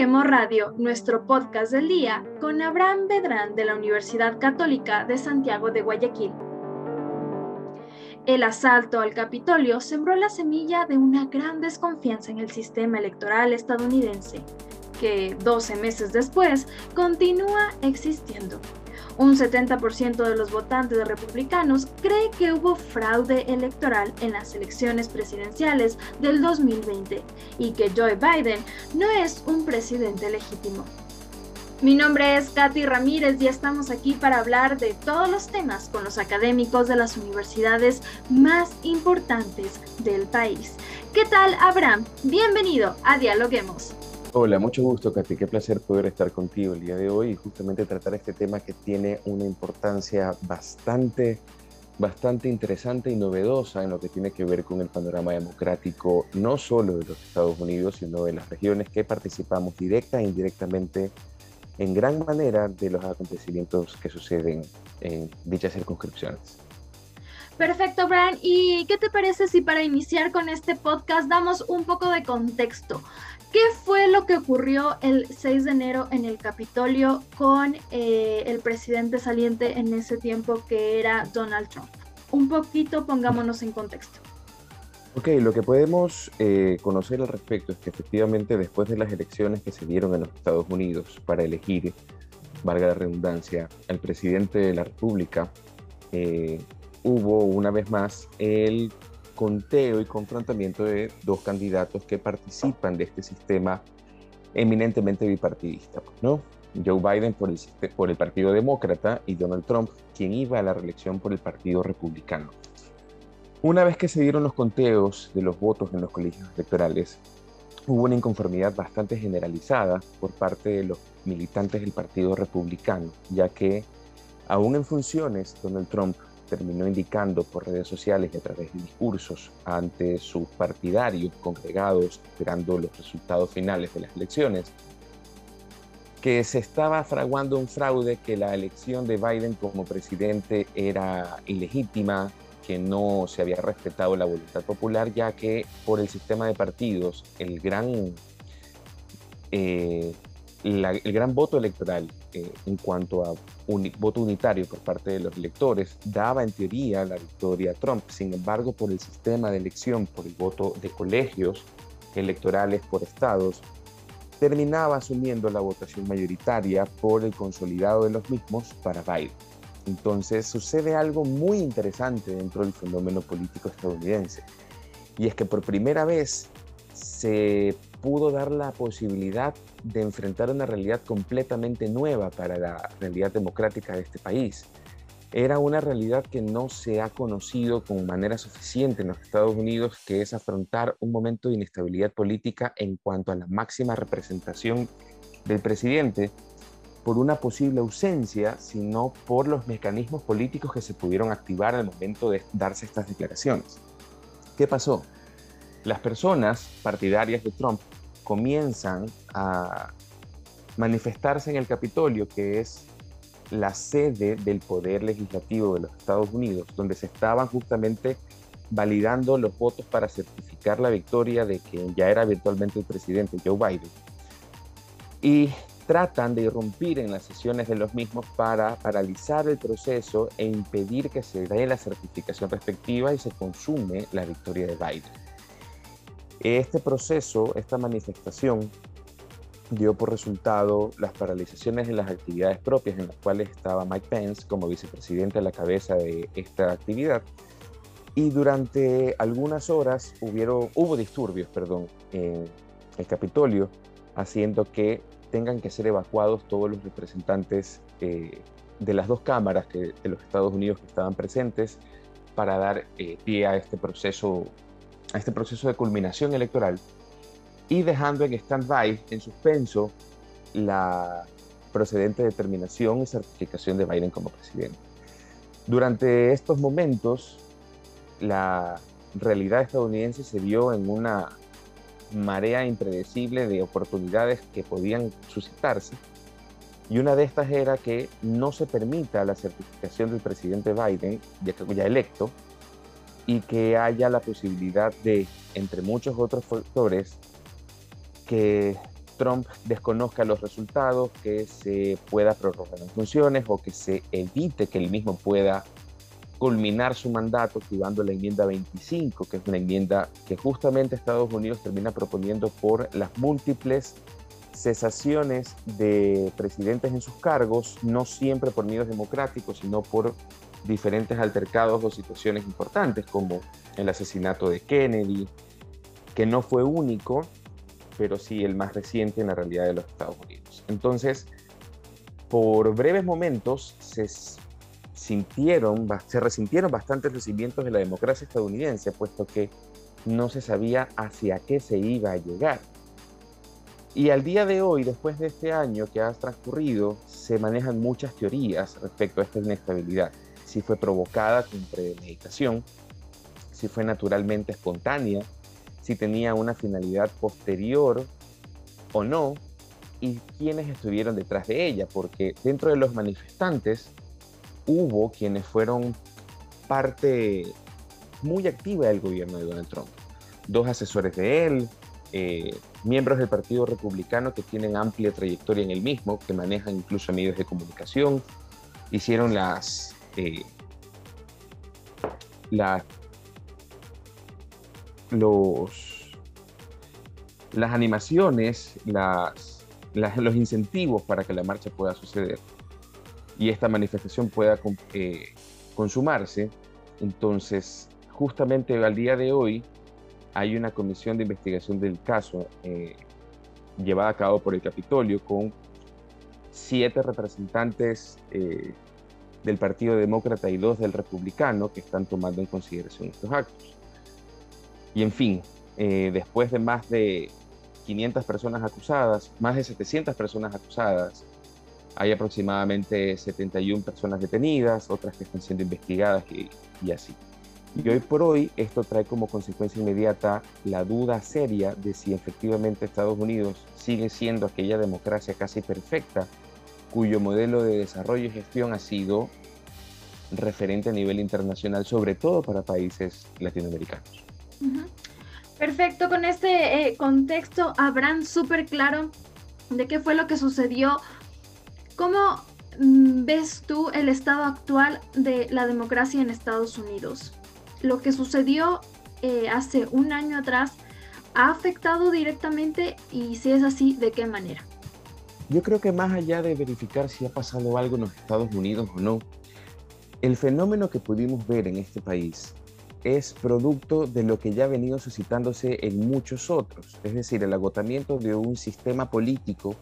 Radio, nuestro podcast del día, con Abraham Bedrán de la Universidad Católica de Santiago de Guayaquil. El asalto al Capitolio sembró la semilla de una gran desconfianza en el sistema electoral estadounidense, que 12 meses después continúa existiendo. Un 70% de los votantes republicanos cree que hubo fraude electoral en las elecciones presidenciales del 2020 y que Joe Biden no es un presidente legítimo. Mi nombre es Katy Ramírez y estamos aquí para hablar de todos los temas con los académicos de las universidades más importantes del país. ¿Qué tal, Abraham? Bienvenido a Dialoguemos. Hola, mucho gusto, Katy. Qué placer poder estar contigo el día de hoy y justamente tratar este tema que tiene una importancia bastante, bastante interesante y novedosa en lo que tiene que ver con el panorama democrático, no solo de los Estados Unidos, sino de las regiones que participamos directa e indirectamente en gran manera de los acontecimientos que suceden en dichas circunscripciones. Perfecto, Brian. ¿Y qué te parece si para iniciar con este podcast damos un poco de contexto? ¿Qué fue lo que ocurrió el 6 de enero en el Capitolio con eh, el presidente saliente en ese tiempo que era Donald Trump? Un poquito pongámonos en contexto. Ok, lo que podemos eh, conocer al respecto es que efectivamente después de las elecciones que se dieron en los Estados Unidos para elegir, valga la redundancia, al presidente de la República, eh, hubo una vez más el conteo y confrontamiento de dos candidatos que participan de este sistema eminentemente bipartidista, ¿no? Joe Biden por el, por el Partido Demócrata y Donald Trump, quien iba a la reelección por el Partido Republicano. Una vez que se dieron los conteos de los votos en los colegios electorales, hubo una inconformidad bastante generalizada por parte de los militantes del Partido Republicano, ya que aún en funciones, Donald Trump terminó indicando por redes sociales y a través de discursos ante sus partidarios congregados esperando los resultados finales de las elecciones, que se estaba fraguando un fraude, que la elección de Biden como presidente era ilegítima, que no se había respetado la voluntad popular, ya que por el sistema de partidos, el gran eh, el gran voto electoral en cuanto a un voto unitario por parte de los electores daba en teoría la victoria a Trump. Sin embargo, por el sistema de elección, por el voto de colegios electorales por estados, terminaba asumiendo la votación mayoritaria por el consolidado de los mismos para Biden. Entonces sucede algo muy interesante dentro del fenómeno político estadounidense. Y es que por primera vez se pudo dar la posibilidad de enfrentar una realidad completamente nueva para la realidad democrática de este país. Era una realidad que no se ha conocido con manera suficiente en los Estados Unidos, que es afrontar un momento de inestabilidad política en cuanto a la máxima representación del presidente por una posible ausencia, sino por los mecanismos políticos que se pudieron activar al momento de darse estas declaraciones. ¿Qué pasó? Las personas partidarias de Trump comienzan a manifestarse en el Capitolio, que es la sede del poder legislativo de los Estados Unidos, donde se estaban justamente validando los votos para certificar la victoria de quien ya era virtualmente el presidente, Joe Biden. Y tratan de irrumpir en las sesiones de los mismos para paralizar el proceso e impedir que se dé la certificación respectiva y se consume la victoria de Biden. Este proceso, esta manifestación, dio por resultado las paralizaciones de las actividades propias en las cuales estaba Mike Pence como vicepresidente a la cabeza de esta actividad. Y durante algunas horas hubieron, hubo disturbios perdón, en el Capitolio, haciendo que tengan que ser evacuados todos los representantes eh, de las dos cámaras que, de los Estados Unidos que estaban presentes para dar eh, pie a este proceso a este proceso de culminación electoral y dejando en stand-by, en suspenso, la procedente determinación y certificación de Biden como presidente. Durante estos momentos, la realidad estadounidense se vio en una marea impredecible de oportunidades que podían suscitarse y una de estas era que no se permita la certificación del presidente Biden, ya, ya electo, y que haya la posibilidad de, entre muchos otros factores, que Trump desconozca los resultados, que se pueda prorrogar en funciones o que se evite que él mismo pueda culminar su mandato activando la enmienda 25, que es una enmienda que justamente Estados Unidos termina proponiendo por las múltiples cesaciones de presidentes en sus cargos, no siempre por medios democráticos, sino por diferentes altercados o situaciones importantes, como el asesinato de Kennedy, que no fue único, pero sí el más reciente en la realidad de los Estados Unidos. Entonces, por breves momentos se sintieron, se resintieron bastantes los cimientos de la democracia estadounidense, puesto que no se sabía hacia qué se iba a llegar. Y al día de hoy, después de este año que ha transcurrido, se manejan muchas teorías respecto a esta inestabilidad. Si fue provocada con premeditación, si fue naturalmente espontánea, si tenía una finalidad posterior o no, y quiénes estuvieron detrás de ella, porque dentro de los manifestantes hubo quienes fueron parte muy activa del gobierno de Donald Trump. Dos asesores de él, eh, miembros del Partido Republicano que tienen amplia trayectoria en el mismo, que manejan incluso medios de comunicación, hicieron las, eh, los, las animaciones, las, los incentivos para que la marcha pueda suceder y esta manifestación pueda eh, consumarse. Entonces, justamente al día de hoy, hay una comisión de investigación del caso eh, llevada a cabo por el Capitolio con siete representantes eh, del Partido Demócrata y dos del Republicano que están tomando en consideración estos actos. Y en fin, eh, después de más de 500 personas acusadas, más de 700 personas acusadas, hay aproximadamente 71 personas detenidas, otras que están siendo investigadas y así. Y hoy por hoy esto trae como consecuencia inmediata la duda seria de si efectivamente Estados Unidos sigue siendo aquella democracia casi perfecta cuyo modelo de desarrollo y gestión ha sido referente a nivel internacional, sobre todo para países latinoamericanos. Perfecto, con este eh, contexto habrán súper claro de qué fue lo que sucedió. ¿Cómo mm, ves tú el estado actual de la democracia en Estados Unidos? lo que sucedió eh, hace un año atrás ha afectado directamente y si es así, ¿de qué manera? Yo creo que más allá de verificar si ha pasado algo en los Estados Unidos o no, el fenómeno que pudimos ver en este país es producto de lo que ya ha venido suscitándose en muchos otros, es decir, el agotamiento de un sistema político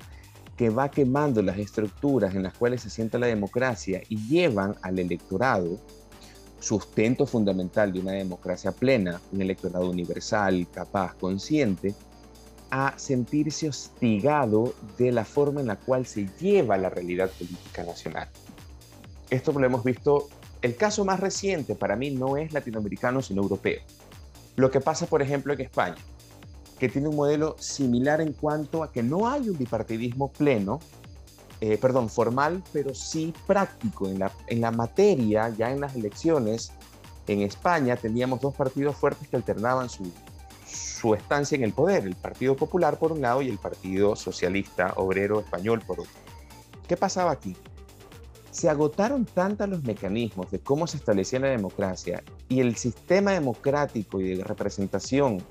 que va quemando las estructuras en las cuales se sienta la democracia y llevan al electorado sustento fundamental de una democracia plena, un electorado universal, capaz, consciente, a sentirse hostigado de la forma en la cual se lleva la realidad política nacional. Esto lo hemos visto, el caso más reciente para mí no es latinoamericano, sino europeo. Lo que pasa, por ejemplo, en España, que tiene un modelo similar en cuanto a que no hay un bipartidismo pleno, eh, perdón, formal, pero sí práctico. En la, en la materia, ya en las elecciones, en España teníamos dos partidos fuertes que alternaban su, su estancia en el poder, el Partido Popular por un lado y el Partido Socialista Obrero Español por otro. ¿Qué pasaba aquí? Se agotaron tantos los mecanismos de cómo se establecía la democracia y el sistema democrático y de representación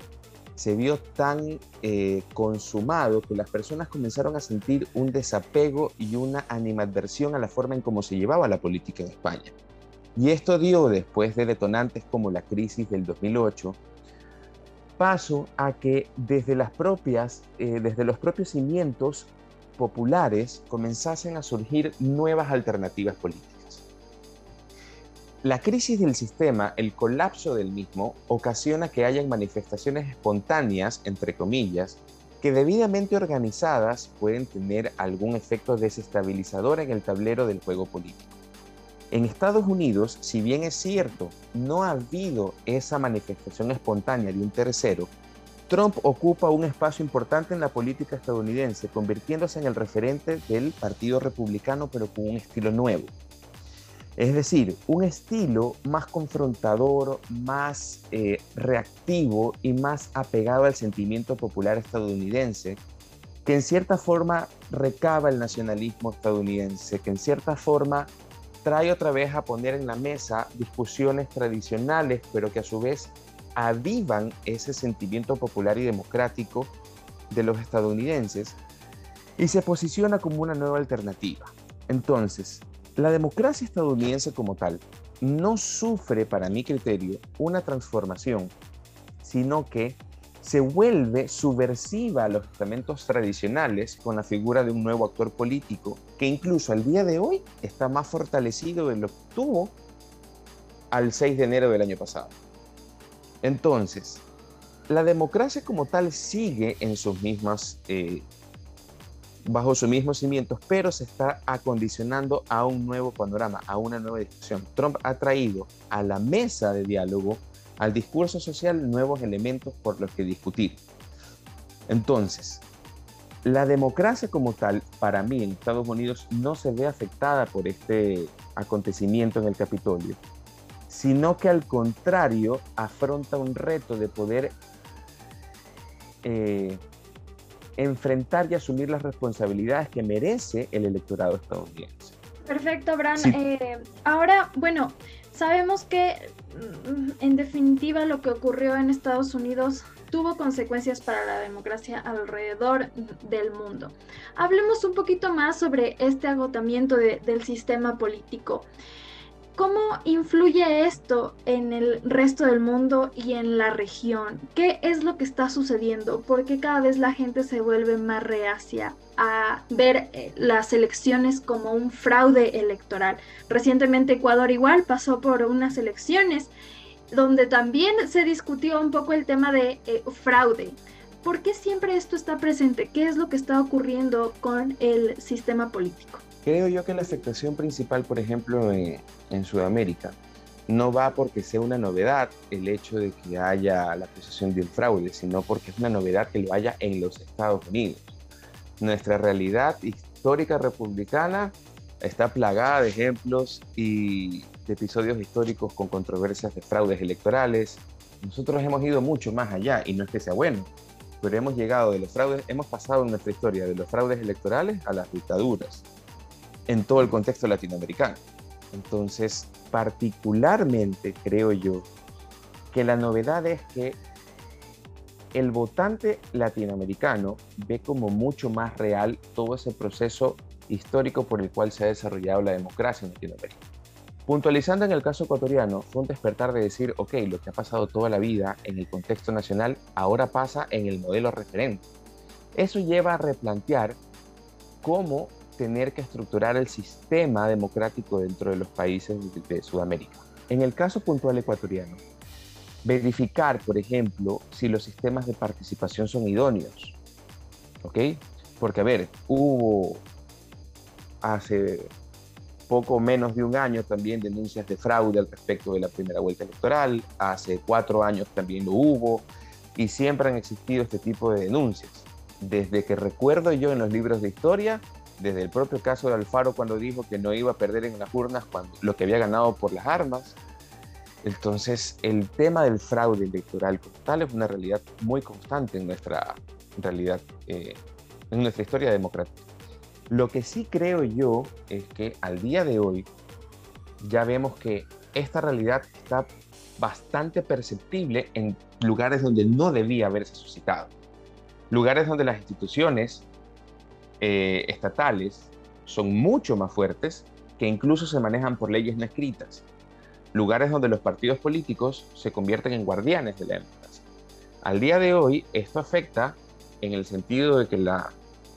se vio tan eh, consumado que las personas comenzaron a sentir un desapego y una animadversión a la forma en cómo se llevaba la política en España. Y esto dio, después de detonantes como la crisis del 2008, paso a que desde, las propias, eh, desde los propios cimientos populares comenzasen a surgir nuevas alternativas políticas. La crisis del sistema, el colapso del mismo, ocasiona que hayan manifestaciones espontáneas, entre comillas, que debidamente organizadas pueden tener algún efecto desestabilizador en el tablero del juego político. En Estados Unidos, si bien es cierto, no ha habido esa manifestación espontánea de un tercero, Trump ocupa un espacio importante en la política estadounidense, convirtiéndose en el referente del Partido Republicano, pero con un estilo nuevo. Es decir, un estilo más confrontador, más eh, reactivo y más apegado al sentimiento popular estadounidense, que en cierta forma recaba el nacionalismo estadounidense, que en cierta forma trae otra vez a poner en la mesa discusiones tradicionales, pero que a su vez avivan ese sentimiento popular y democrático de los estadounidenses y se posiciona como una nueva alternativa. Entonces, la democracia estadounidense como tal no sufre, para mi criterio, una transformación, sino que se vuelve subversiva a los estamentos tradicionales con la figura de un nuevo actor político que incluso al día de hoy está más fortalecido de lo que tuvo al 6 de enero del año pasado. Entonces, la democracia como tal sigue en sus mismas, eh, bajo sus mismos cimientos, pero se está acondicionando a un nuevo panorama, a una nueva discusión. Trump ha traído a la mesa de diálogo, al discurso social, nuevos elementos por los que discutir. Entonces, la democracia como tal, para mí en Estados Unidos, no se ve afectada por este acontecimiento en el Capitolio, sino que al contrario afronta un reto de poder eh, enfrentar y asumir las responsabilidades que merece el electorado estadounidense. Perfecto, Bran. Eh, ahora, bueno, sabemos que mm, en definitiva lo que ocurrió en Estados Unidos tuvo consecuencias para la democracia alrededor del mundo. Hablemos un poquito más sobre este agotamiento del sistema político. ¿Cómo influye esto en el resto del mundo y en la región? ¿Qué es lo que está sucediendo? ¿Por qué cada vez la gente se vuelve más reacia a ver eh, las elecciones como un fraude electoral? Recientemente Ecuador igual pasó por unas elecciones donde también se discutió un poco el tema de eh, fraude. ¿Por qué siempre esto está presente? ¿Qué es lo que está ocurriendo con el sistema político? Creo yo que la afectación principal, por ejemplo, en, Sudamérica, no va porque sea una novedad el hecho de que haya la acusación de un fraude, sino porque es una novedad que lo haya en los Estados Unidos. Nuestra realidad histórica republicana está plagada de ejemplos y de episodios históricos con controversias de fraudes electorales. Nosotros hemos ido mucho más allá y no es que sea bueno, pero hemos llegado de los fraudes, hemos pasado en nuestra historia de los fraudes electorales a las dictaduras en todo el contexto latinoamericano. Entonces, particularmente creo yo que la novedad es que el votante latinoamericano ve como mucho más real todo ese proceso histórico por el cual se ha desarrollado la democracia en Latinoamérica. Puntualizando en el caso ecuatoriano, fue un despertar de decir, ok, lo que ha pasado toda la vida en el contexto nacional ahora pasa en el modelo referente. Eso lleva a replantear cómo tener que estructurar el sistema democrático dentro de los países de, Sudamérica. En el caso puntual ecuatoriano, verificar, por ejemplo, si los sistemas de participación son idóneos. ¿Ok? Porque, a ver, hubo hace poco menos de un año también denuncias de fraude al respecto de la primera vuelta electoral, hace cuatro años también lo hubo, y siempre han existido este tipo de denuncias. Desde que recuerdo yo en los libros de historia, desde el propio caso de Alfaro cuando dijo que no iba a perder en las urnas cuando, lo que había ganado por las armas. Entonces, el tema del fraude electoral como tal es una realidad muy constante en nuestra realidad, eh, en nuestra historia democrática. Lo que sí creo yo es que al día de hoy ya vemos que esta realidad está bastante perceptible en lugares donde no debía haberse suscitado. Lugares donde las instituciones eh, estatales son mucho más fuertes que incluso se manejan por leyes no escritas. Lugares donde los partidos políticos se convierten en guardianes de la democracia. Al día de hoy, esto afecta en el sentido de que la,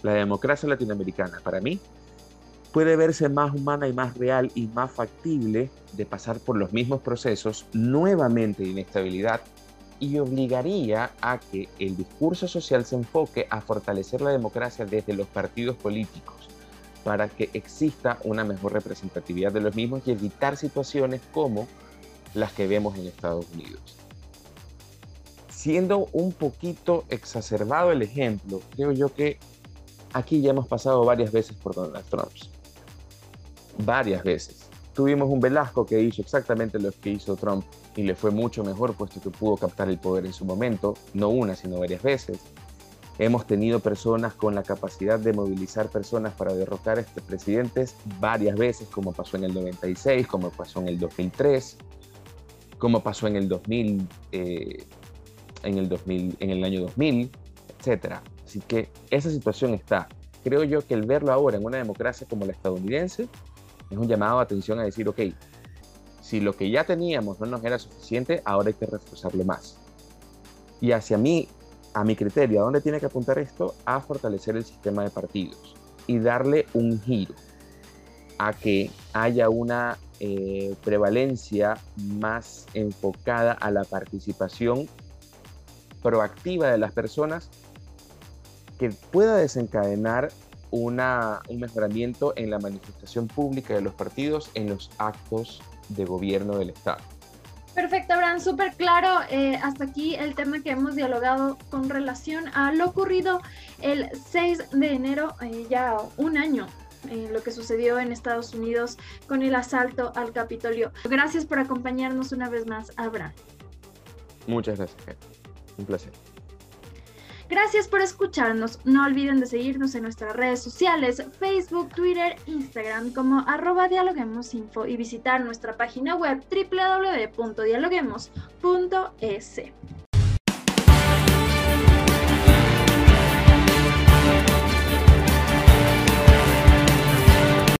la democracia latinoamericana, para mí, puede verse más humana y más real y más factible de pasar por los mismos procesos nuevamente de inestabilidad y obligaría a que el discurso social se enfoque a fortalecer la democracia desde los partidos políticos para que exista una mejor representatividad de los mismos y evitar situaciones como las que vemos en Estados Unidos. Siendo un poquito exacerbado el ejemplo, creo yo que aquí ya hemos pasado varias veces por Donald Trump. Varias veces. Tuvimos un Velasco que hizo exactamente lo que hizo Trump y le fue mucho mejor puesto que pudo captar el poder en su momento, no una, sino varias veces. Hemos tenido personas con la capacidad de movilizar personas para derrocar a este presidentes varias veces, como pasó en el 96, como pasó en el 2003, como pasó en el 2000, eh, en el 2000, en el año 2000, etcétera. Así que esa situación está. Creo yo que el verlo ahora en una democracia como la estadounidense es un llamado de atención a decir, ok, si lo que ya teníamos no nos era suficiente, ahora hay que reforzarlo más. Y hacia mí, a mi criterio, ¿a dónde tiene que apuntar esto? A fortalecer el sistema de partidos y darle un giro a que haya una eh, prevalencia más enfocada a la participación proactiva de las personas que pueda desencadenar una, un mejoramiento en la manifestación pública de los partidos en los actos de gobierno del Estado. Perfecto, Abraham, súper claro. Eh, hasta aquí el tema que hemos dialogado con relación a lo ocurrido el 6 de enero, eh, ya un año eh, lo que sucedió en Estados Unidos con el asalto al Capitolio. Gracias por acompañarnos una vez más, Abraham. Muchas gracias, un placer. Gracias por escucharnos. No olviden de seguirnos en nuestras redes sociales, Facebook, Twitter, Instagram como arroba dialoguemosinfo y visitar nuestra página web www.dialoguemos.es.